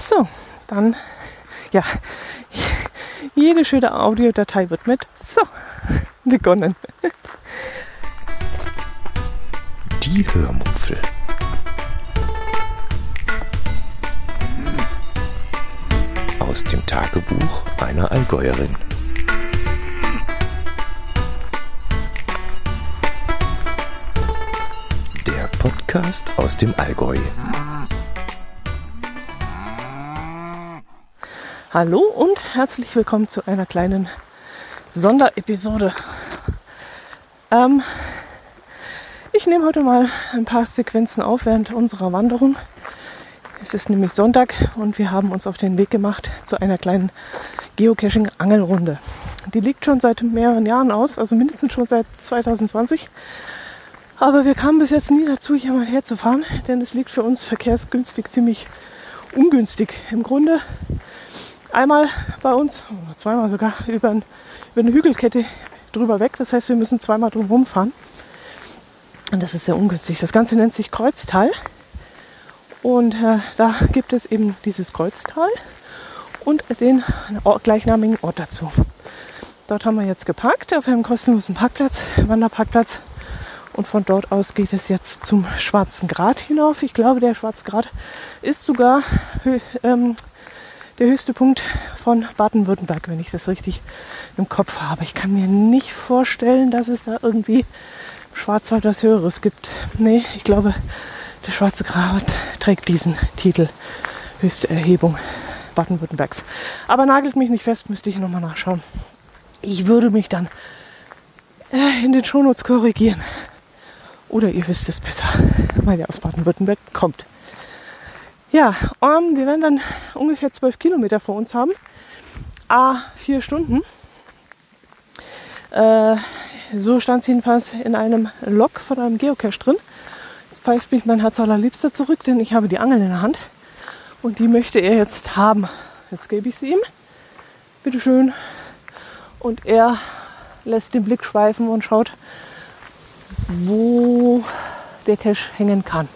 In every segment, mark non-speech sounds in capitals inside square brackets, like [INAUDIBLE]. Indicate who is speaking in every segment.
Speaker 1: So, dann, ja, jede schöne Audiodatei wird mit so [LAUGHS] begonnen.
Speaker 2: Die Hörmupfel. Aus dem Tagebuch einer Allgäuerin. Der Podcast aus dem Allgäu.
Speaker 1: Hallo und herzlich willkommen zu einer kleinen Sonderepisode. Ähm, ich nehme heute mal ein paar Sequenzen auf während unserer Wanderung. Es ist nämlich Sonntag und wir haben uns auf den Weg gemacht zu einer kleinen Geocaching-Angelrunde. Die liegt schon seit mehreren Jahren aus, also mindestens schon seit 2020. Aber wir kamen bis jetzt nie dazu, hier mal herzufahren, denn es liegt für uns verkehrsgünstig ziemlich ungünstig. Im Grunde einmal bei uns, oder zweimal sogar, über, über eine Hügelkette drüber weg. Das heißt, wir müssen zweimal drum rumfahren. Und das ist sehr ungünstig. Das Ganze nennt sich Kreuztal. Und äh, da gibt es eben dieses Kreuztal und den gleichnamigen Ort dazu. Dort haben wir jetzt geparkt auf einem kostenlosen Parkplatz, Wanderparkplatz. Und von dort aus geht es jetzt zum Schwarzen Grat hinauf. Ich glaube, der Schwarze Grat ist sogar ähm, der höchste Punkt von Baden-Württemberg, wenn ich das richtig im Kopf habe. Ich kann mir nicht vorstellen, dass es da irgendwie im Schwarzwald was Höheres gibt. Nee, ich glaube, der Schwarze Grat trägt diesen Titel. Höchste Erhebung Baden-Württembergs. Aber nagelt mich nicht fest, müsste ich nochmal nachschauen. Ich würde mich dann äh, in den Shownotes korrigieren. Oder ihr wisst es besser, weil ihr aus Baden-Württemberg kommt. Ja, um, wir werden dann ungefähr zwölf Kilometer vor uns haben. A, vier Stunden. Äh, so stand es jedenfalls in einem Log von einem Geocache drin. Jetzt pfeift mich mein Herz allerliebster zurück, denn ich habe die Angel in der Hand. Und die möchte er jetzt haben. Jetzt gebe ich sie ihm. Bitte schön. Und er lässt den Blick schweifen und schaut, wo der Cache hängen kann.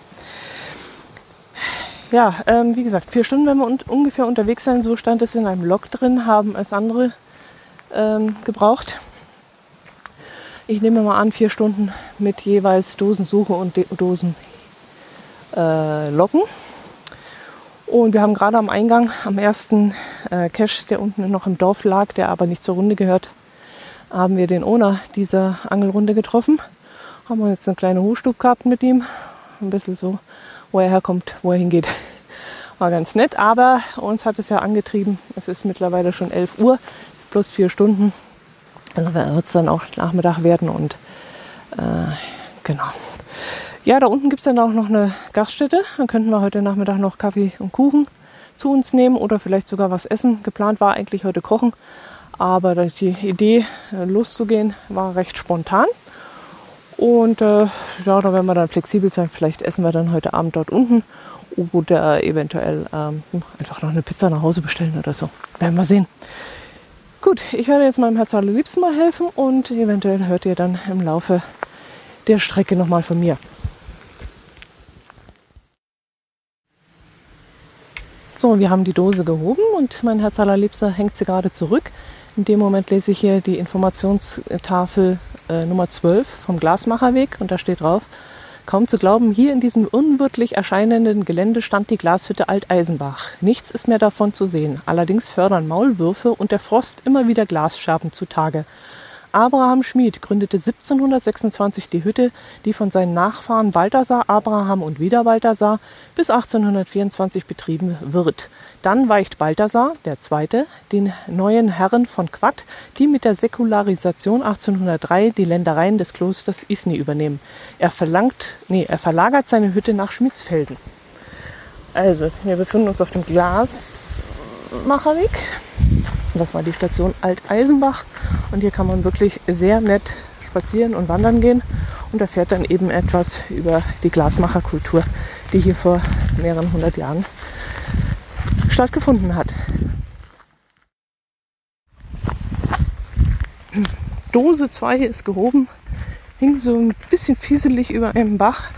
Speaker 1: Ja, ähm, wie gesagt, vier Stunden werden wir un ungefähr unterwegs sein. So stand es in einem Log drin, haben es andere ähm, gebraucht. Ich nehme mal an, vier Stunden mit jeweils Dosensuche und De Dosen äh, Locken. Und wir haben gerade am Eingang, am ersten äh, Cache, der unten noch im Dorf lag, der aber nicht zur Runde gehört, haben wir den Owner dieser Angelrunde getroffen. Haben wir jetzt eine kleine Hochstub gehabt mit ihm. Ein bisschen so, wo er herkommt, wo er hingeht. [LAUGHS] War ganz nett, aber uns hat es ja angetrieben. Es ist mittlerweile schon 11 Uhr, plus vier Stunden. Also wird es dann auch Nachmittag werden und äh, genau. Ja, da unten gibt es dann auch noch eine Gaststätte. Dann könnten wir heute Nachmittag noch Kaffee und Kuchen zu uns nehmen oder vielleicht sogar was essen. Geplant war eigentlich heute kochen, aber die Idee äh, loszugehen war recht spontan. Und äh, ja, da werden wir dann flexibel sein. Vielleicht essen wir dann heute Abend dort unten oder eventuell ähm, einfach noch eine Pizza nach Hause bestellen oder so. Werden wir sehen. Gut, ich werde jetzt meinem Herz allerliebsten mal helfen und eventuell hört ihr dann im Laufe der Strecke nochmal von mir. So, wir haben die Dose gehoben und mein Herz allerliebster hängt sie gerade zurück. In dem Moment lese ich hier die Informationstafel äh, Nummer 12 vom Glasmacherweg und da steht drauf, Kaum zu glauben, hier in diesem unwirtlich erscheinenden Gelände stand die Glashütte Alteisenbach. Nichts ist mehr davon zu sehen. Allerdings fördern Maulwürfe und der Frost immer wieder Glasscherben zutage. Abraham Schmid gründete 1726 die Hütte, die von seinen Nachfahren Balthasar, Abraham und wieder Balthasar bis 1824 betrieben wird. Dann weicht Balthasar, der Zweite, den neuen Herren von Quatt, die mit der Säkularisation 1803 die Ländereien des Klosters Isny übernehmen. Er verlangt, nee, er verlagert seine Hütte nach Schmidsfelden. Also, wir befinden uns auf dem Glasmacherweg. Das war die Station Alteisenbach und hier kann man wirklich sehr nett spazieren und wandern gehen und erfährt dann eben etwas über die Glasmacherkultur, die hier vor mehreren hundert Jahren stattgefunden hat. Dose 2 ist gehoben, hing so ein bisschen fieselig über einem Bach,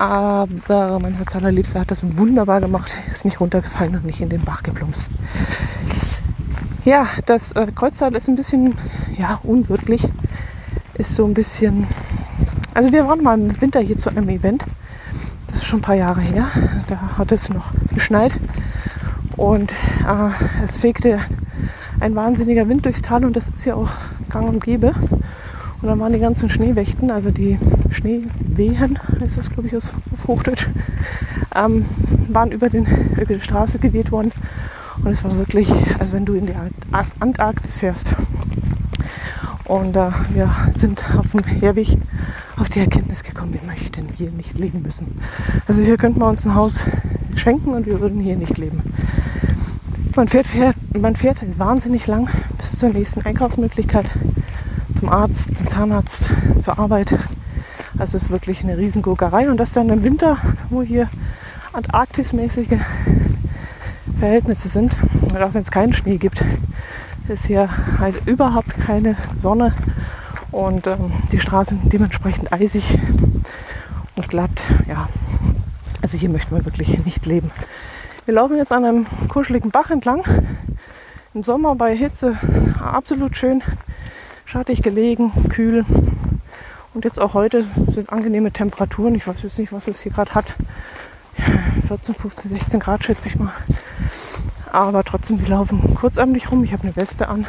Speaker 1: Aber mein Herz allerliebster hat das wunderbar gemacht. Ist nicht runtergefallen und nicht in den Bach geplumpst. Ja, das äh, Kreuztal ist ein bisschen ja, unwirklich. Ist so ein bisschen. Also wir waren mal im Winter hier zu einem Event. Das ist schon ein paar Jahre her. Da hat es noch geschneit. Und äh, es fegte ein wahnsinniger Wind durchs Tal und das ist ja auch gang und gäbe. Und dann waren die ganzen Schneewächten, also die Schneewehen, ist das glaube ich auf Hochdeutsch, ähm, waren über, den, über die Straße geweht worden. Und es war wirklich, als wenn du in die Antarktis fährst. Und äh, wir sind auf dem Herweg auf die Erkenntnis gekommen, wir möchten hier nicht leben müssen. Also hier könnten wir uns ein Haus schenken und wir würden hier nicht leben. Man fährt, fährt, man fährt wahnsinnig lang bis zur nächsten Einkaufsmöglichkeit, zum Arzt, zum Zahnarzt, zur Arbeit. Also es ist wirklich eine Riesengurkerei. Und das dann im Winter, wo hier Antarktismäßige Verhältnisse sind, und auch wenn es keinen Schnee gibt, ist hier halt überhaupt keine Sonne und ähm, die Straßen dementsprechend eisig und glatt. Ja, also hier möchten wir wirklich nicht leben. Wir laufen jetzt an einem kuscheligen Bach entlang. Im Sommer bei Hitze absolut schön, schattig gelegen, kühl. Und jetzt auch heute sind angenehme Temperaturen. Ich weiß jetzt nicht, was es hier gerade hat. 14, 15, 16 Grad schätze ich mal. Aber trotzdem, wir laufen kurzärmlich rum. Ich habe eine Weste an.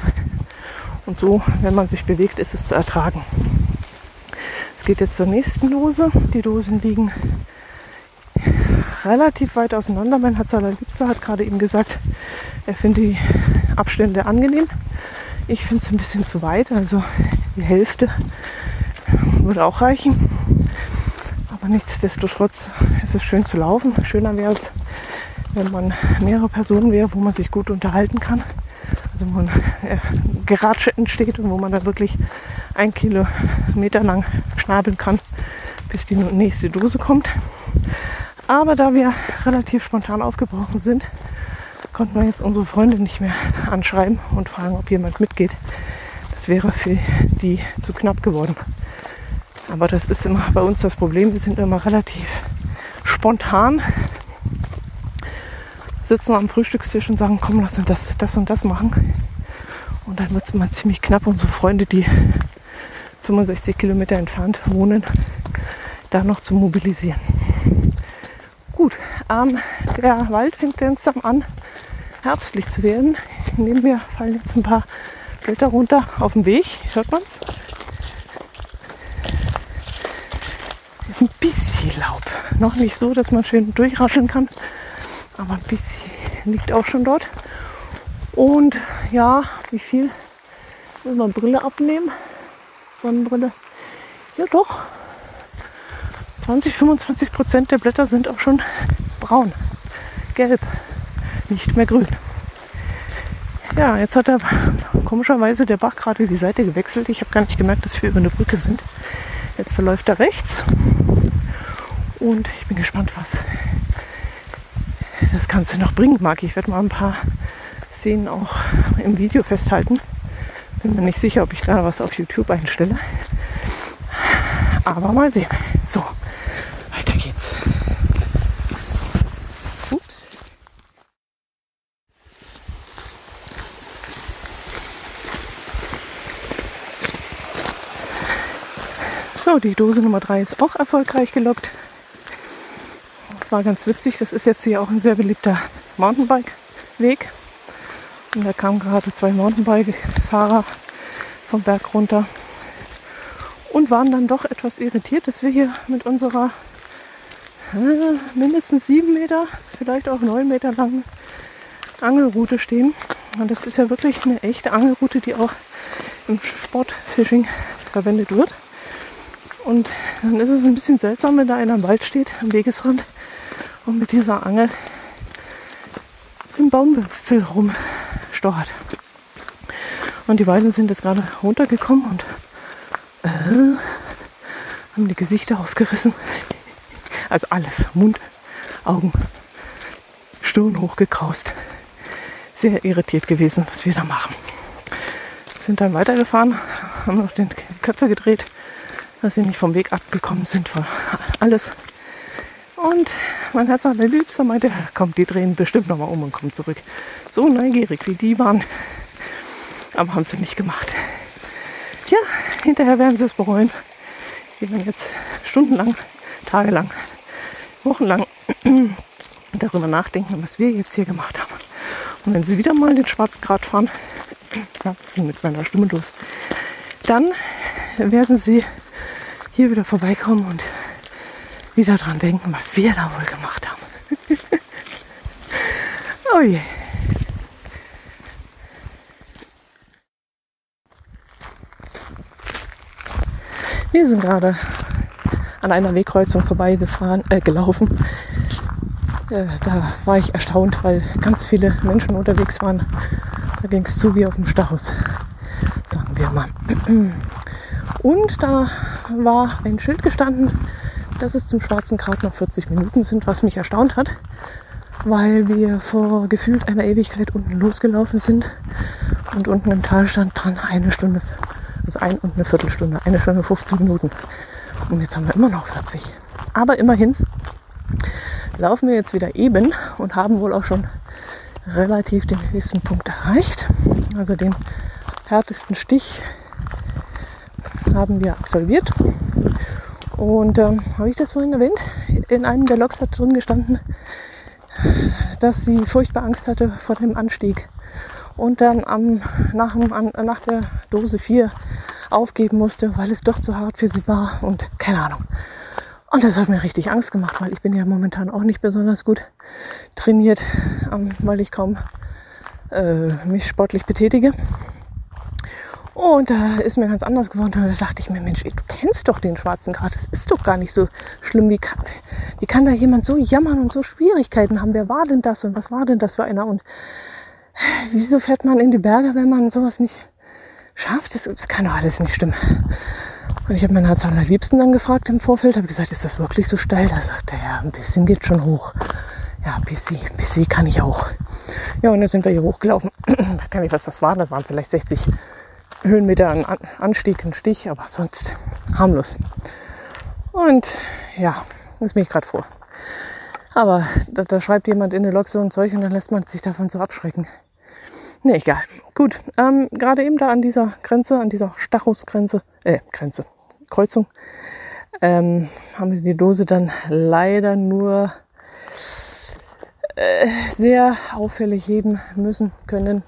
Speaker 1: Und so, wenn man sich bewegt, ist es zu ertragen. Es geht jetzt zur nächsten Dose. Die Dosen liegen relativ weit auseinander. Mein Herz allerliebster hat gerade eben gesagt, er findet die Abstände angenehm. Ich finde es ein bisschen zu weit, also die Hälfte würde auch reichen. Aber nichtsdestotrotz ist es schön zu laufen. Schöner wäre es, wenn man mehrere Personen wäre, wo man sich gut unterhalten kann. Also wo ein äh, Geratsche entsteht und wo man dann wirklich ein Kilometer lang schnabeln kann, bis die nächste Dose kommt. Aber da wir relativ spontan aufgebrochen sind, konnten wir jetzt unsere Freunde nicht mehr anschreiben und fragen, ob jemand mitgeht. Das wäre für die zu knapp geworden. Aber das ist immer bei uns das Problem. Wir sind immer relativ spontan, sitzen am Frühstückstisch und sagen, komm, lass uns das, das und das machen. Und dann wird es immer ziemlich knapp, unsere Freunde, die 65 Kilometer entfernt wohnen, da noch zu mobilisieren. Gut, ähm, der Wald fängt langsam an, herbstlich zu werden. Neben mir fallen jetzt ein paar Blätter runter auf dem Weg. Hört man's? Ist ein bisschen Laub. Noch nicht so, dass man schön durchrascheln kann, aber ein bisschen liegt auch schon dort. Und ja, wie viel will man Brille abnehmen? Sonnenbrille. Ja, doch. 20, 25 Prozent der Blätter sind auch schon braun, gelb, nicht mehr grün. Ja, jetzt hat er komischerweise der Bach gerade die Seite gewechselt. Ich habe gar nicht gemerkt, dass wir über eine Brücke sind. Jetzt verläuft er rechts und ich bin gespannt, was das Ganze noch bringen mag. Ich werde mal ein paar Szenen auch im Video festhalten. Bin mir nicht sicher, ob ich da was auf YouTube einstelle. Aber mal sehen. So, weiter geht's. Ups. So, die Dose Nummer 3 ist auch erfolgreich gelockt. War ganz witzig. Das ist jetzt hier auch ein sehr beliebter Mountainbike-Weg. Und da kamen gerade zwei Mountainbike-Fahrer vom Berg runter und waren dann doch etwas irritiert, dass wir hier mit unserer äh, mindestens sieben Meter, vielleicht auch neun Meter langen Angelroute stehen. Und das ist ja wirklich eine echte Angelroute, die auch im Sportfishing verwendet wird. Und dann ist es ein bisschen seltsam, wenn da einer im Wald steht, am Wegesrand und mit dieser Angel im Baumwipfel rumstochert. Und die beiden sind jetzt gerade runtergekommen und äh, haben die Gesichter aufgerissen. Also alles. Mund, Augen, Stirn hochgekraust. Sehr irritiert gewesen, was wir da machen. Sind dann weitergefahren, haben noch den Köpfe gedreht, dass sie nicht vom Weg abgekommen sind. Alles Und mein Herz der Liebster meinte, komm, die drehen bestimmt nochmal um und kommen zurück. So neugierig wie die waren. Aber haben sie nicht gemacht. Ja, hinterher werden sie es bereuen. Die werden jetzt stundenlang, tagelang, wochenlang [CLEARS THROAT] darüber nachdenken, was wir jetzt hier gemacht haben. Und wenn sie wieder mal den Schwarzgrad fahren, [CLEARS THROAT] ja, das ist mit meiner Stimme los, dann werden sie hier wieder vorbeikommen und wieder dran denken, was wir da wohl gemacht haben. [LAUGHS] oh je. Wir sind gerade an einer Wegkreuzung vorbeigefahren, äh, gelaufen. Äh, da war ich erstaunt, weil ganz viele Menschen unterwegs waren. Da ging es zu wie auf dem Stachus, sagen wir mal. [CLEARS THROAT] Und da war ein Schild gestanden, dass es zum Schwarzen Grat noch 40 Minuten sind, was mich erstaunt hat, weil wir vor gefühlt einer Ewigkeit unten losgelaufen sind und unten im Tal stand dran eine Stunde, also ein und eine Viertelstunde, eine Stunde 15 Minuten. Und jetzt haben wir immer noch 40. Aber immerhin laufen wir jetzt wieder eben und haben wohl auch schon relativ den höchsten Punkt erreicht. Also den härtesten Stich haben wir absolviert. Und ähm, habe ich das vorhin erwähnt? In einem der Logs hat drin gestanden, dass sie furchtbar Angst hatte vor dem Anstieg und dann am, nach, an, nach der Dose 4 aufgeben musste, weil es doch zu hart für sie war und keine Ahnung. Und das hat mir richtig Angst gemacht, weil ich bin ja momentan auch nicht besonders gut trainiert, ähm, weil ich kaum äh, mich sportlich betätige. Und da ist mir ganz anders geworden. Und da dachte ich mir, Mensch, ey, du kennst doch den schwarzen Grat. Das ist doch gar nicht so schlimm. Wie kann, wie kann da jemand so jammern und so Schwierigkeiten haben? Wer war denn das und was war denn das für einer? Und wieso fährt man in die Berge, wenn man sowas nicht schafft? Das, das kann doch alles nicht stimmen. Und ich habe meinen Herz dann gefragt im Vorfeld, habe gesagt, ist das wirklich so steil? Da sagt er, ja, ein bisschen geht schon hoch. Ja, ein bisschen, ein bisschen kann ich auch. Ja, und dann sind wir hier hochgelaufen. [CLEARS THROAT] Ich weiß gar nicht, was das war. Das waren vielleicht 60 Höhenmeter an Anstieg, ein Stich, aber sonst harmlos. Und ja, das bin ich gerade vor. Aber da, da, schreibt jemand in der Log so ein Zeug und dann lässt man sich davon so abschrecken. Nee, egal. Gut, ähm, gerade eben da an dieser Grenze, an dieser Stachusgrenze, äh, Grenze, Kreuzung, ähm, haben wir die Dose dann leider nur äh, sehr auffällig heben müssen können.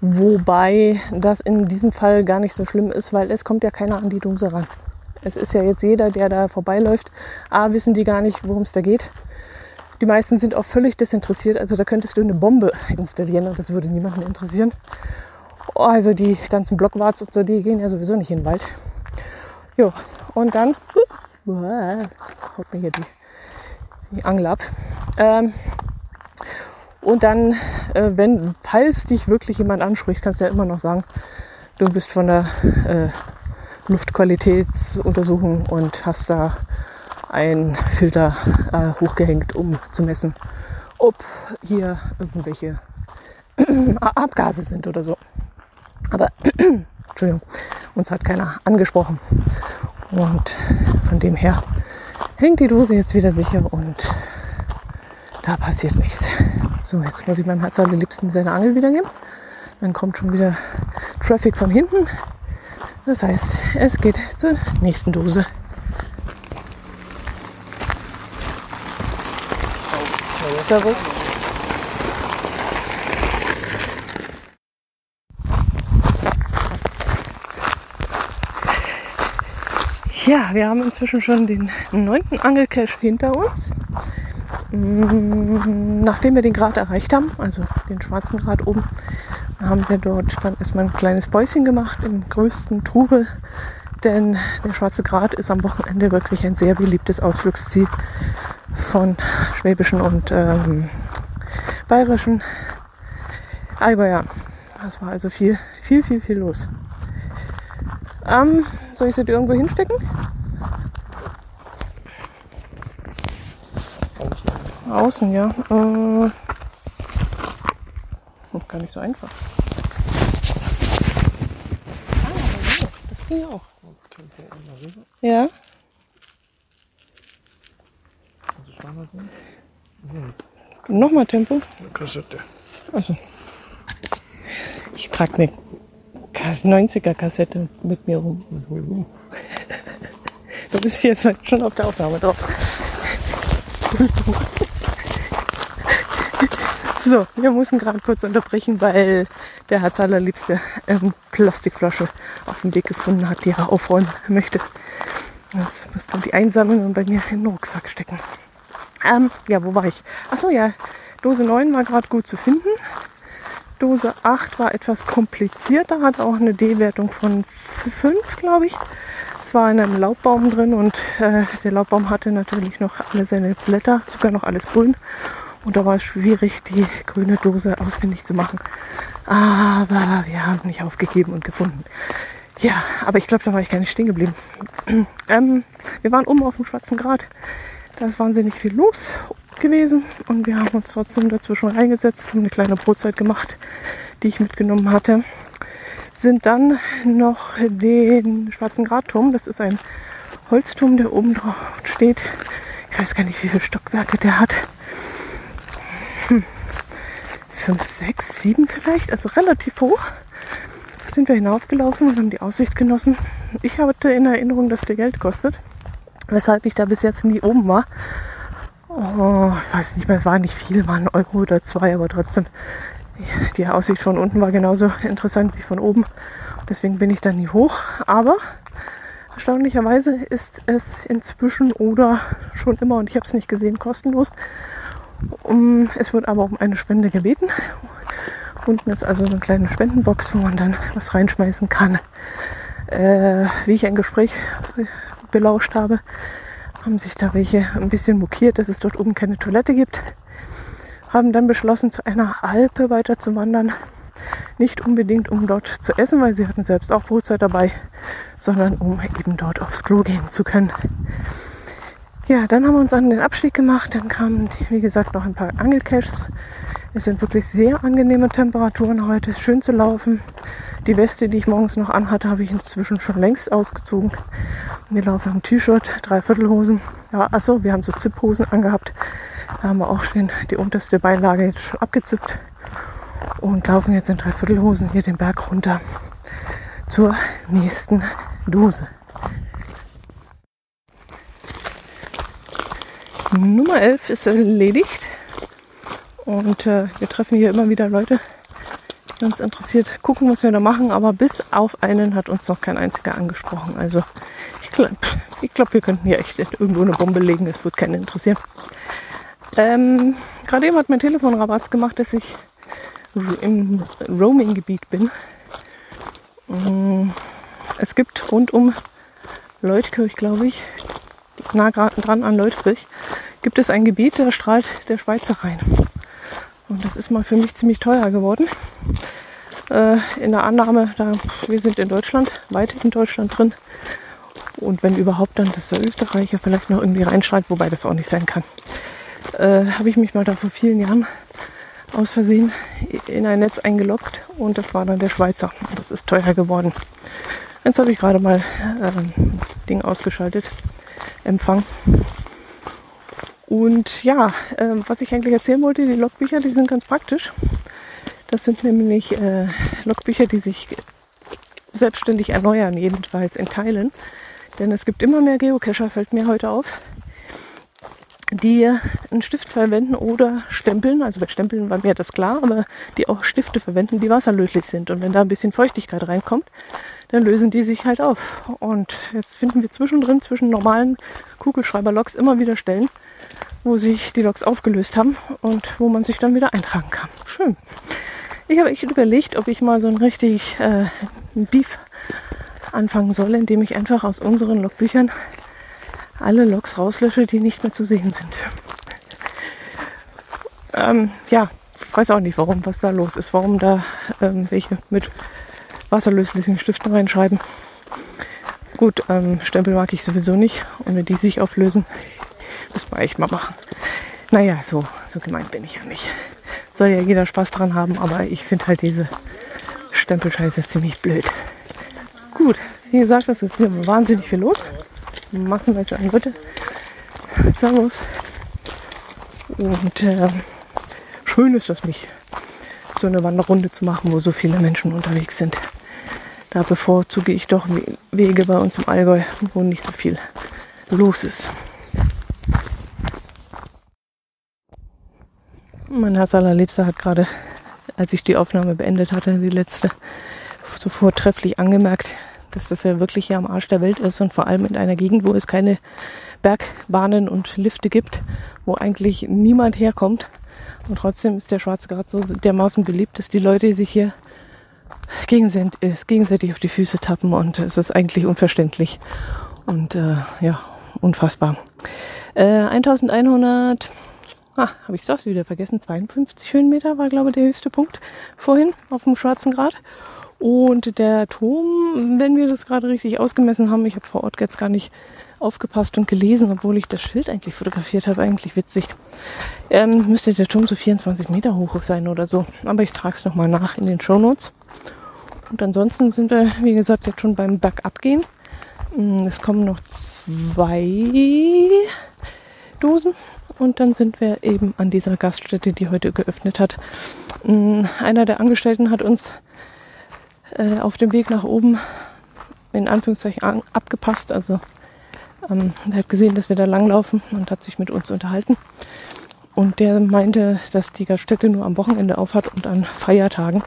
Speaker 1: Wobei das in diesem Fall gar nicht so schlimm ist, weil es kommt ja keiner an die Dose ran. Es ist ja jetzt jeder, der da vorbeiläuft. A, wissen die gar nicht, worum es da geht. Die meisten sind auch völlig desinteressiert. Also da könntest du eine Bombe installieren und das würde niemanden interessieren. Oh, also die ganzen Blockwarts und so, die gehen ja sowieso nicht in den Wald. Jo, und dann jetzt haut mir hier die, die Angel ab. Ähm, und dann, äh, wenn, falls dich wirklich jemand anspricht, kannst du ja immer noch sagen, du bist von der äh, Luftqualitätsuntersuchung und hast da einen Filter äh, hochgehängt, um zu messen, ob hier irgendwelche [CLEARS THROAT] Abgase sind oder so. Aber, [CLEARS THROAT] Entschuldigung, uns hat keiner angesprochen. Und von dem her hängt die Dose jetzt wieder sicher und da passiert nichts. So, jetzt muss ich meinem Herz allerliebsten seine Angel wiedergeben. Dann kommt schon wieder Traffic von hinten. Das heißt, es geht zur nächsten Dose. Servus. Ja, wir haben inzwischen schon den neunten Angelcache hinter uns. Mm, nachdem wir den Grat erreicht haben, also den schwarzen Grat oben, haben wir dort dann erstmal ein kleines Päuschen gemacht im größten Trubel. Denn der Schwarze Grat ist am Wochenende wirklich ein sehr beliebtes Ausflugsziel von schwäbischen und ähm, bayerischen Allgäuer. Das war also viel, viel, viel, viel los. Ähm, soll ich sie irgendwo hinstecken? Außen, ja. Äh, gar nicht so einfach. Ah, das ging auch. Ja. Nochmal Tempo?
Speaker 3: Kassette.
Speaker 1: Also. Ich trage eine 90er-Kassette mit mir rum. [LAUGHS] Du bist jetzt schon auf der Aufnahme drauf. [LAUGHS] So, wir müssen gerade kurz unterbrechen, weil der Herz allerliebste ähm, Plastikflasche auf dem Weg gefunden hat, die er aufräumen möchte. Jetzt muss man die einsammeln und bei mir in den Rucksack stecken. Ähm, ja, wo war ich? Achso, ja, Dose 9 war gerade gut zu finden. Dose 8 war etwas komplizierter, hat auch eine D-Wertung von 5, glaube ich. Es war in einem Laubbaum drin und äh, der Laubbaum hatte natürlich noch alle seine Blätter, sogar noch alles grün. Und da war es schwierig, die grüne Dose ausfindig zu machen. Aber wir haben nicht aufgegeben und gefunden. Ja, aber ich glaube, da war ich gar nicht stehen geblieben. [CLEARS THROAT] ähm, wir waren oben auf dem Schwarzen Grat. Da ist wahnsinnig viel los gewesen und wir haben uns trotzdem dazwischen reingesetzt, haben eine kleine Brotzeit gemacht, die ich mitgenommen hatte. Sind dann noch den Schwarzen Gratturm, das ist ein Holzturm, der oben drauf steht. Ich weiß gar nicht, wie viele Stockwerke der hat. Hm. Fünf, sechs, sieben vielleicht, also relativ hoch. Sind wir hinaufgelaufen und haben die Aussicht genossen. Ich hatte in Erinnerung, dass der Geld kostet, weshalb ich da bis jetzt nie oben war. Oh, ich weiß nicht mehr, es war nicht viel, mal ein Euro oder zwei, aber trotzdem, die Aussicht von unten war genauso interessant wie von oben. Deswegen bin ich da nie hoch. Aber erstaunlicherweise ist es inzwischen oder schon immer, und ich habe es nicht gesehen, kostenlos. Um, es wird aber um eine Spende gebeten. Unten ist also so eine kleine Spendenbox, wo man dann was reinschmeißen kann. Äh, wie ich ein Gespräch belauscht habe, haben sich da welche ein bisschen mokiert, dass es dort oben keine Toilette gibt. Haben dann beschlossen, zu einer Alpe weiter zu wandern. Nicht unbedingt, um dort zu essen, weil sie hatten selbst auch Brotzeit dabei, sondern um eben dort aufs Klo gehen zu können. Ja, dann haben wir uns an den Abstieg gemacht. Dann kamen, wie gesagt, noch ein paar Angelcaches. Es sind wirklich sehr angenehme Temperaturen heute. Es ist schön zu laufen. Die Weste, die ich morgens noch anhatte, habe ich inzwischen schon längst ausgezogen. Wir laufen im T-Shirt, Dreiviertelhosen. Ja, achso, wir haben so Zipphosen angehabt. Da haben wir auch schon die unterste Beilage jetzt schon abgezippt. Und laufen jetzt in Dreiviertelhosen hier den Berg runter zur nächsten Dose. Nummer 11 ist erledigt. Und äh, wir treffen hier immer wieder Leute, die uns interessiert gucken, was wir da machen. Aber bis auf einen hat uns noch kein einziger angesprochen. Also ich glaube, ich glaub, wir könnten hier echt irgendwo eine Bombe legen. Es wird keinen interessieren. Ähm, Gerade eben hat mein Telefon Rabatt gemacht, dass ich im Roaming-Gebiet bin. Mm, es gibt rund um Leutkirch, glaube ich, nah dran an Leutkirch, gibt es ein Gebiet, da strahlt der Schweizer rein. Und das ist mal für mich ziemlich teuer geworden. Äh, in der Annahme, da wir sind in Deutschland, weit in Deutschland drin. Und wenn überhaupt, dann, dass der Österreicher vielleicht noch irgendwie reinstrahlt, wobei das auch nicht sein kann. Äh, Habe ich mich mal da vor vielen Jahren aus Versehen in ein Netz eingeloggt und das war dann der Schweizer. Das ist teuer geworden. Jetzt habe ich gerade mal ähm, Ding ausgeschaltet. Empfang. Und ja, äh, was ich eigentlich erzählen wollte, die Logbücher, die sind ganz praktisch. Das sind nämlich äh, Logbücher, die sich selbstständig erneuern, jedenfalls in Teilen. Denn es gibt immer mehr Geocacher, fällt mir heute auf, die einen Stift verwenden oder stempeln. Also bei Stempeln war mir das klar, aber die auch Stifte verwenden, die wasserlöslich sind. Und wenn da ein bisschen Feuchtigkeit reinkommt, dann lösen die sich halt auf. Und jetzt finden wir zwischendrin, zwischen normalen Kugelschreiber-Loks immer wieder Stellen, wo sich die Loks aufgelöst haben und wo man sich dann wieder eintragen kann. Schön. Ich habe echt überlegt, ob ich mal so ein richtig äh, Beef anfangen soll, indem ich einfach aus unseren Logbüchern alle Loks rauslösche, die nicht mehr zu sehen sind. Ähm, ja, weiß auch nicht, warum, was da los ist, warum da ähm, welche mit wasserlöslichen Stiften reinschreiben. Gut, ähm, Stempel mag ich sowieso nicht. Ohne die sich auflösen, muss man echt mal machen. Naja, so, so gemeint bin ich ja nicht. Soll ja jeder Spaß dran haben, aber ich finde halt diese Stempelscheiße ziemlich blöd. Gut, wie gesagt, es ist hier wahnsinnig viel los. Massenweise an Leute. Servus. Und äh, schön ist das nicht, so eine Wanderrunde zu machen, wo so viele Menschen unterwegs sind. Da bevorzuge ich doch Wege bei uns im Allgäu, wo nicht so viel los ist. Mein Herz allerliebster hat gerade, als ich die Aufnahme beendet hatte, die letzte, so vortrefflich angemerkt, dass das ja wirklich hier am Arsch der Welt ist und vor allem in einer Gegend, wo es keine Bergbahnen und Lifte gibt, wo eigentlich niemand herkommt. Und trotzdem ist der Schwarze Grat so dermaßen beliebt, dass die Leute sich hier gegenseitig auf die Füße tappen und es ist eigentlich unverständlich und äh, ja, unfassbar. Äh, 1100, ah, habe ich das wieder vergessen, 52 Höhenmeter war glaube ich der höchste Punkt vorhin auf dem Schwarzen Grat. Und der Turm, wenn wir das gerade richtig ausgemessen haben, ich habe vor Ort jetzt gar nicht aufgepasst und gelesen, obwohl ich das Schild eigentlich fotografiert habe, eigentlich witzig. Ähm, müsste der Turm so 24 Meter hoch sein oder so. Aber ich trage es nochmal nach in den Show Notes. Und ansonsten sind wir, wie gesagt, jetzt schon beim Bergabgehen. Mm, es kommen noch zwei Dosen und dann sind wir eben an dieser Gaststätte, die heute geöffnet hat. Mm, einer der Angestellten hat uns äh, auf dem Weg nach oben in Anführungszeichen an, abgepasst. Also ähm, er hat gesehen, dass wir da langlaufen und hat sich mit uns unterhalten. Und der meinte, dass die Gaststätte nur am Wochenende aufhat und an Feiertagen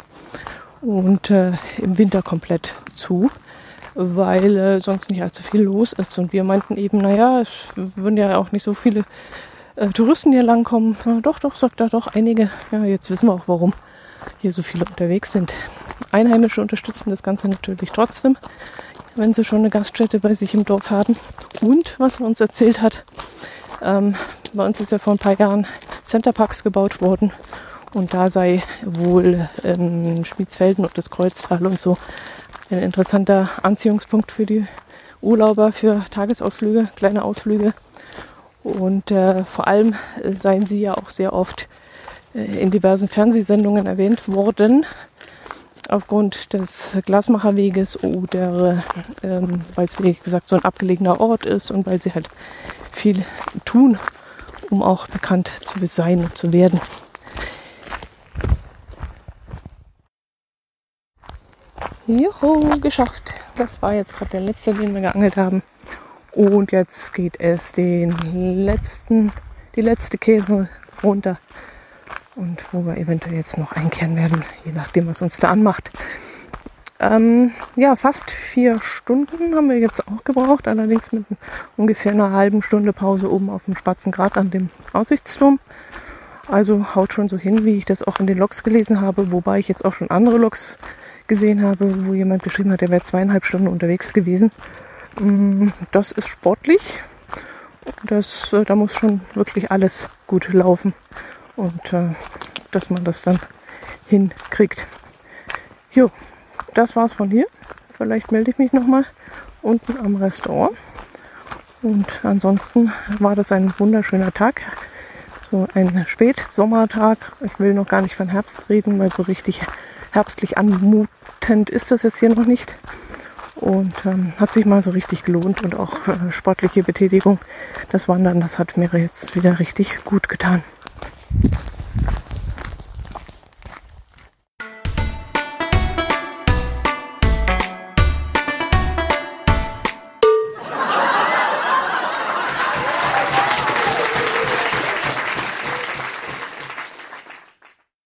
Speaker 1: und äh, im Winter komplett zu, weil äh, sonst nicht allzu viel los ist. Und wir meinten eben, naja, es würden ja auch nicht so viele äh, Touristen hier langkommen. Na, doch, doch, sagt er doch einige. Ja, jetzt wissen wir auch, warum hier so viele unterwegs sind. Einheimische unterstützen das Ganze natürlich trotzdem, wenn sie schon eine Gaststätte bei sich im Dorf haben. Und was er uns erzählt hat, ähm, bei uns ist ja vor ein paar Jahren Centerparks gebaut worden und da sei wohl ähm, Schmiedsfelden und das Kreuztal und so ein interessanter Anziehungspunkt für die Urlauber, für Tagesausflüge, kleine Ausflüge. Und äh, vor allem seien sie ja auch sehr oft äh, in diversen Fernsehsendungen erwähnt worden, aufgrund des Glasmacherweges oder ähm, weil es, wie gesagt, so ein abgelegener Ort ist und weil sie halt viel tun, um auch bekannt zu sein und zu werden. Juhu, geschafft. Das war jetzt gerade der letzte, den wir geangelt haben. Und jetzt geht es den letzten, die letzte Kehre runter. Und wo wir eventuell jetzt noch einkehren werden, je nachdem, was uns da anmacht. Ähm, ja, fast vier Stunden haben wir jetzt auch gebraucht, allerdings mit ungefähr einer halben Stunde Pause oben auf dem Schwarzen Grat an dem Aussichtsturm. Also haut schon so hin, wie ich das auch in den Logs gelesen habe, wobei ich jetzt auch schon andere Logs gesehen habe, wo jemand geschrieben hat, er wäre zweieinhalb Stunden unterwegs gewesen. Mm, das ist sportlich. Das, äh, da muss schon wirklich alles gut laufen. Und äh, dass man das dann hinkriegt. Jo, das war's von hier. Vielleicht melde ich mich nochmal unten am Restaurant. Und ansonsten war das ein wunderschöner Tag. So ein Spätsommertag. Ich will noch gar nicht von Herbst reden, weil so richtig herbstlich anmutend ist das jetzt hier noch nicht. Und ähm, hat sich mal so richtig gelohnt und auch äh, sportliche Betätigung. Das Wandern, das hat mir jetzt wieder richtig gut getan.